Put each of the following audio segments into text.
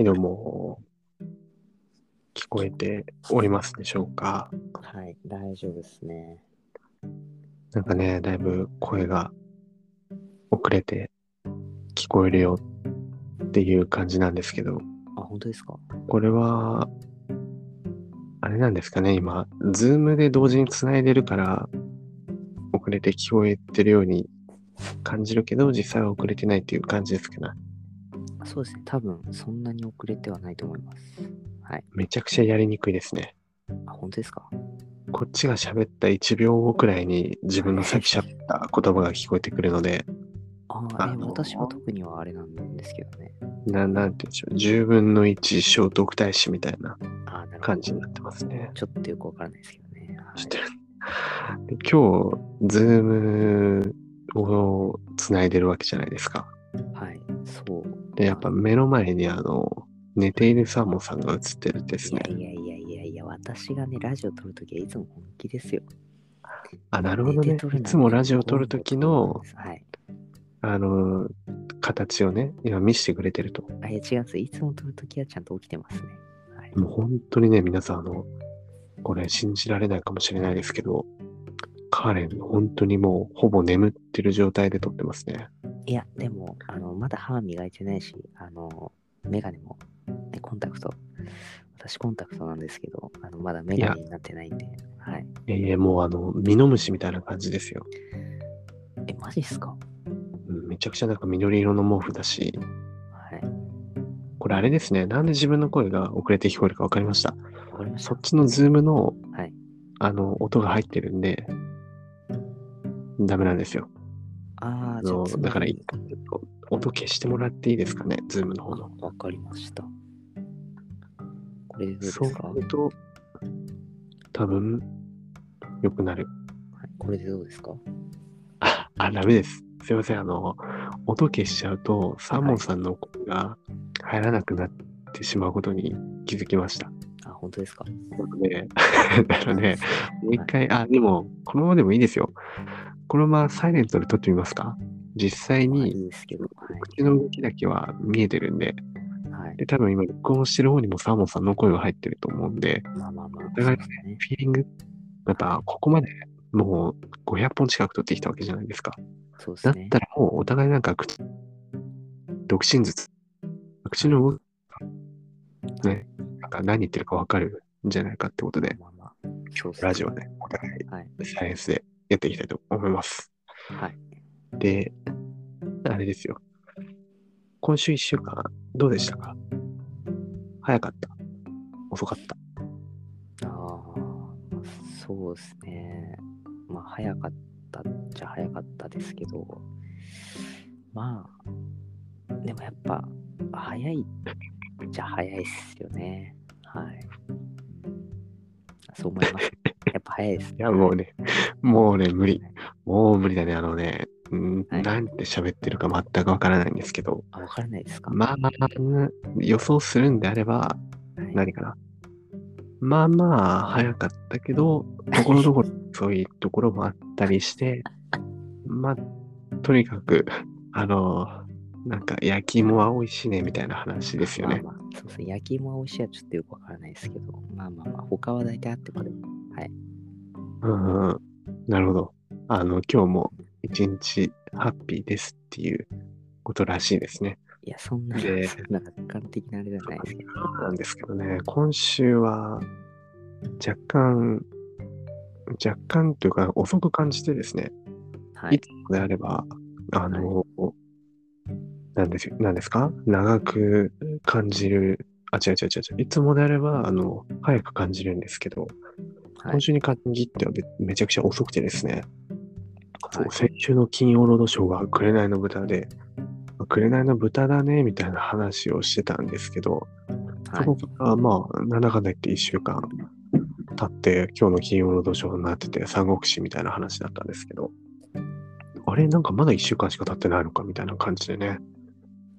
はい、どうも。聞こえておりますでしょうか？はい、大丈夫ですね。なんかね、だいぶ声が遅れて聞こえるよっていう感じなんですけど、あ、本当ですか？これは、あれなんですかね、今、ズームで同時につないでるから、遅れて聞こえてるように感じるけど、実際は遅れてないっていう感じですかね。そうですね。多分、そんなに遅れてはないと思います。はい。めちゃくちゃやりにくいですね。あ、本当ですか？こっちが喋った1秒後くらいに自分のさっき喋った言葉が聞こえてくるので、あえあの私は特にはあれなんですけどね。ななんて言うんでしょう、10分の1聖徳太子みたいな。感じになってますね。ちょっとよくわからないですけどね。はいちょっと で今日、ズームをつないでるわけじゃないですか。はい、そう。で、やっぱ目の前にあの、寝ているサーモンさんが映ってるんですね。いやいやいやいや私がね、ラジオ撮るときはいつも本気ですよ。あ、なるほどねいつもラジオを撮るときの、はい。あの、形をね、今見せてくれてると。あ、いや違うんです。いつも撮るときはちゃんと起きてますね。はい。もう本当にね、皆さん、あの、これ信じられないかもしれないですけど、カーレン、本当にもうほぼ眠ってる状態で撮ってますね。いや、でも、あの、まだ歯磨いてないし、あの、メガネも、ね、コンタクト、私コンタクトなんですけど、あの、まだメガネになってないんで、はい。いやいや、もうあの、ミノムシみたいな感じですよ。え、マジっすか？うんめちゃくちゃなんか緑色の毛布だし、はい。これあれですね、なんで自分の声が遅れて聞こえるか分かりました。わかりましたそっちのズームの、はい。あの、音が入ってるんで、ダメなんですよ。ああ、あじゃあつまり、のだから一回ちょっと音消してもらっていいですかね、ズームの方の。あわかりました。これでどうですそうか、すると、多分、良くなる。はい、これでどうですか？あ、あ、ダメです。すいません。あの、音消しちゃうと、サーモンさんの声が入らなくなってしまうことに気づきました。あ、本当ですか？なので、だからね、もう一回、あ、でも、このままでもいいですよ。このままサイレントで撮ってみますか？実際に。口の動きだけは見えてるんで、はい。で、多分今、録音してる方にもサーモンさんの声が入ってると思うんで、まあまあまあ、お互いね。フィーリング、やっぱ、ここまでもう500本近く撮ってきたわけじゃないですか。そうですねだった。らもうお互いなんか口、独身ずつ、口の動きがね、なんか何言ってるかわかるんじゃないかってことで、まあまあ、ラジオでお互い。サイエンスでやっていきたいと思います。はい。で、あれですよ。今週一週間、どうでしたか？早かった？遅かった？ああ、そうですね。まあ、早かったっちゃ早かったですけど、まあ、でもやっぱ、早いっちゃ早いっすよね。はい。そう思います。早いです。いや、もうね、もうね、無理。もう無理だね。あのね、んはいなんて喋ってるか全くわからないんですけど、あ、わからないですか？まあ、予想するんであれば、はい何かな。まあまあ、早かったけど、ところどころ そういうところもあったりして、まあ、とにかく、あの、なんか焼き芋は美味しいねみたいな話ですよね。まあまあ、そうですね。焼き芋は美味しいはちょっとよくわからないですけど、まあまあまあ、他は大体あってこれ。はい。うんうん、なるほど。あの、今日も一日ハッピーですっていうことらしいですね。いや、そんな、でそんな楽観的なあれじゃないですけど。そうなんですけどね、今週は若干、若干というか遅く感じてですね、はい。い。つもであれば、あの、なんですなんですか？長く感じる、あ、違う違う違う違う、いつもであれば、あの、早く感じるんですけど、はい今週に限ってはめめちゃくちゃ遅くてですね、はい。先週の金曜ロードショーが紅の豚で、紅の豚だね、みたいな話をしてたんですけど、はい。そこからまあ、なんだかんだ言って1週間経って、今日の金曜ロードショーになってて、三国志みたいな話だったんですけど、あれ、なんかまだ1週間しか経ってないのかみたいな感じでね。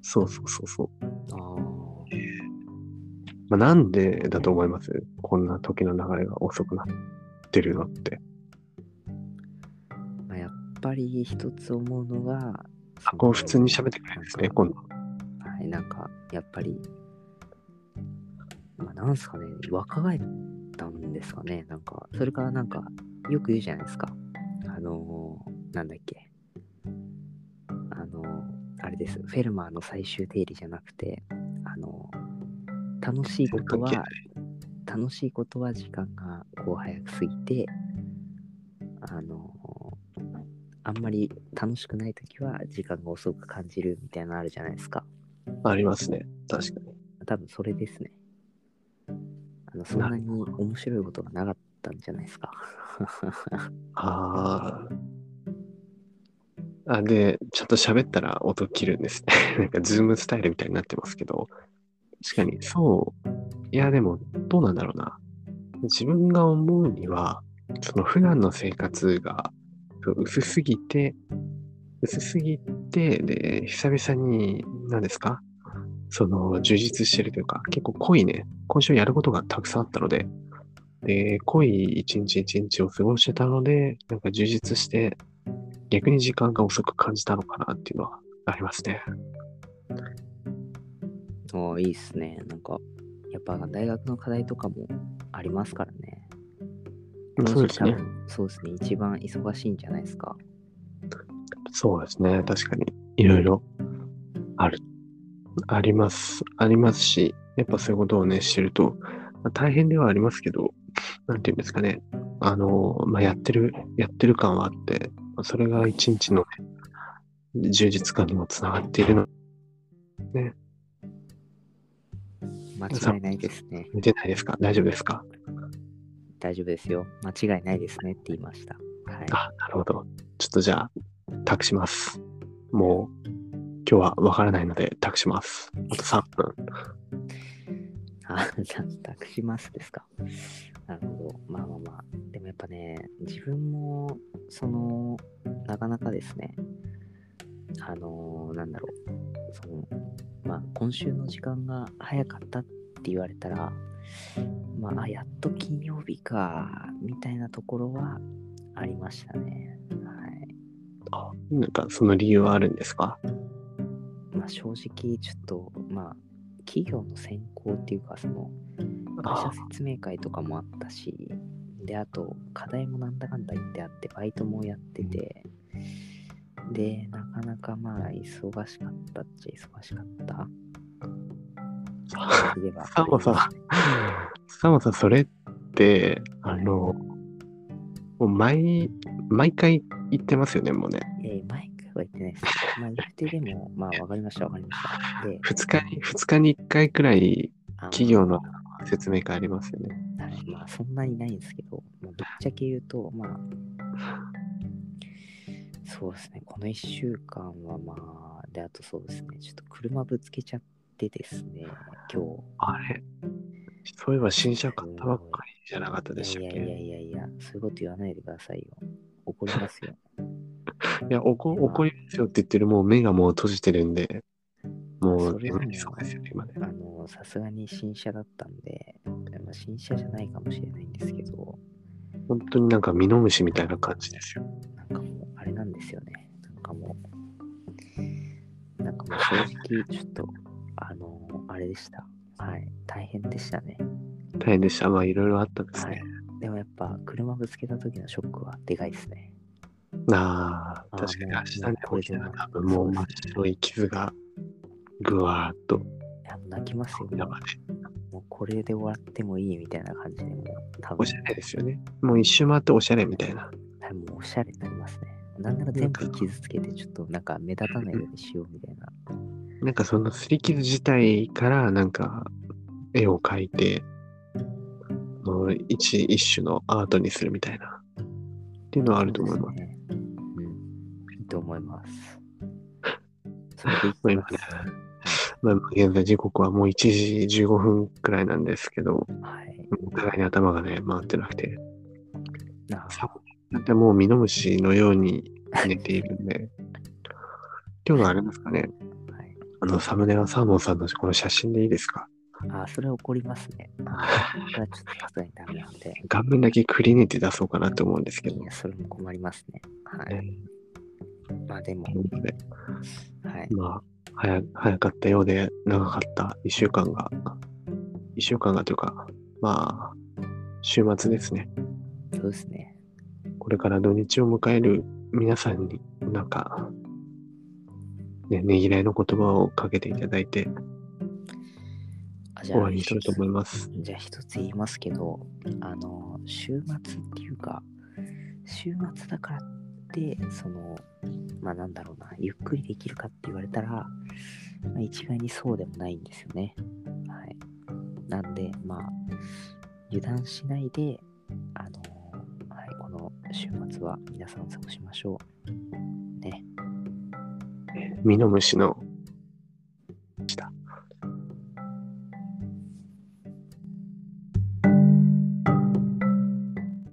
そうそうそうそう。まあ、なんでだと思います？こんな時の流れが遅くなってるのって。まあ、やっぱり一つ思うのが、あ、こう普通に喋ってくれるんですね、今度。はい、なんか、やっぱり、まあ、なんすかね、若返ったんですかね。なんか、それからなんか、よく言うじゃないですか。あのーなんだっけ。あのーあれです。フェルマーの最終定理じゃなくて、あのー楽しいことは楽しいことは時間がこう早く過ぎて、あのーあんまり楽しくないときは時間が遅く感じるみたいなのあるじゃないですか。ありますね。確かに。多分それですね。あのそんなに面白いことがなかったんじゃないですか。ああ。あ、で、ちょっと喋ったら音切るんですね。なんか、ズームスタイルみたいになってますけど、確かに、そう。いや、でも、どうなんだろうな。自分が思うには、その普段の生活が薄すぎて、薄すぎて、で、久々に、何ですか？その、充実してるというか、結構濃いね、今週やることがたくさんあったので、で、濃い一日一日を過ごしてたので、なんか充実して、逆に時間が遅く感じたのかなっていうのはありますね。おーいいっすね。なんか、やっぱ大学の課題とかもありますからね。そうですねそうですね。一番忙しいんじゃないですか。そうですね。確かに、いろいろある、あります、ありますし、やっぱそういうことをね、してると、まあ大変ではありますけど、なんていうんですかね。あの、まあ、やってる、やってる感はあって、まあそれが一日の、ね、充実感にもつながっているの。間違いないですね。見てないですか？大丈夫ですか？大丈夫ですよ。間違いないですねって言いました。はい。あ、なるほど。ちょっとじゃあ、託します。もう、今日はわからないので託します。あと3分。あ、じゃあ、託しますですか。なるほど。まあまあまあ。でもやっぱね、自分も、その、なかなかですね、あのーなんだろう、その、まあ、今週の時間が早かったって言われたら、まあ、あやっと金曜日か、みたいなところはありましたね。はい。あ、なんかその理由はあるんですか？まあ、正直、ちょっと、まあ、企業の選考っていうか、その、会あ社説明会とかもあったし、で、あと、課題もなんだかんだ言ってあって、バイトもやってて、で、なかなかまあ、忙しかったっちゃ忙しかった。サモさん、サモさん、それって、あの、もう毎、毎回言ってますよね、もうね。えー、毎回は言ってないです。まあ、言ってでも、まあ、わかりました、わかりました。で、二日に、二日に一回くらいあ企業の説明会ありますよね。はい、まあ、そんなにないんですけど、もうぶっちゃけ言うと、まあ、そうですね、この1週間はまあ、で、あとそうですね、ちょっと車ぶつけちゃってですね、今日。あれ？そういえば新車買ったばっかりじゃなかったでしたっけ？いやいやいやいや、そういうこと言わないでくださいよ。怒りますよ。いや、怒怒りますよって言ってる、もう目がもう閉じてるんで、もそうそうですよね、今ね。あの、さすがに新車だったんで、まあ、新車じゃないかもしれないんですけど、本当になんかミノムシみたいな感じですよ。正直、ちょっと、あの、あれでした。はい。大変でしたね。大変でした。まあ、いろいろあったんですはいね。。でもやっぱ、車ぶつけた時のショックはでかいですね。ああ、確かに明日ねもう、起きたら多分もう真っ白い傷がぐわーっといや、泣きますよ。も山で。うもうこれで終わってもいいみたいな感じで、もう多分おし、ゃれですよね。もう一周回っておしゃれみたいな。はいもうおしゃれになりますね。なんなら全部傷つけて、ちょっとなんか目立たないようにしようみたいな。なんかその擦り傷自体からなんか絵を描いて、もう一一種のアートにするみたいな。っていうのはあると思います。すね。うん。いいと思います。まあ今ねきまあ、現在時刻はもう1時15分くらいなんですけど、はい。お互いに頭がね、回ってなくて、なってもうミノムシのように寝ているんで、今日のあれですかね、はい。あのサムネはサーモンさんのこの写真でいいですか？あ、それは怒りますね。あそれはちょっとさすがにダメなんで。画面だけくり抜いて出そうかなと思うんですけどい、や、それも困りますね。はい。ねまあでもはい。まあ、早早かったようで長かった1週間が、1一週間がというか、まあ、週末ですね。そうですね。これから土日を迎える皆さんに、なんか、ね、ねぎらいの言葉をかけていただいて、終わりにしたいと思います。じゃあ一つ言いますけど、あの、週末っていうか、週末だからって、その、まあなんだろうな、ゆっくりできるかって言われたら、まあ、一概にそうでもないんですよね。はい。なんで、まあ、油断しないで、あの、はい、この週末は皆さん過ごしましょう。ミノムシの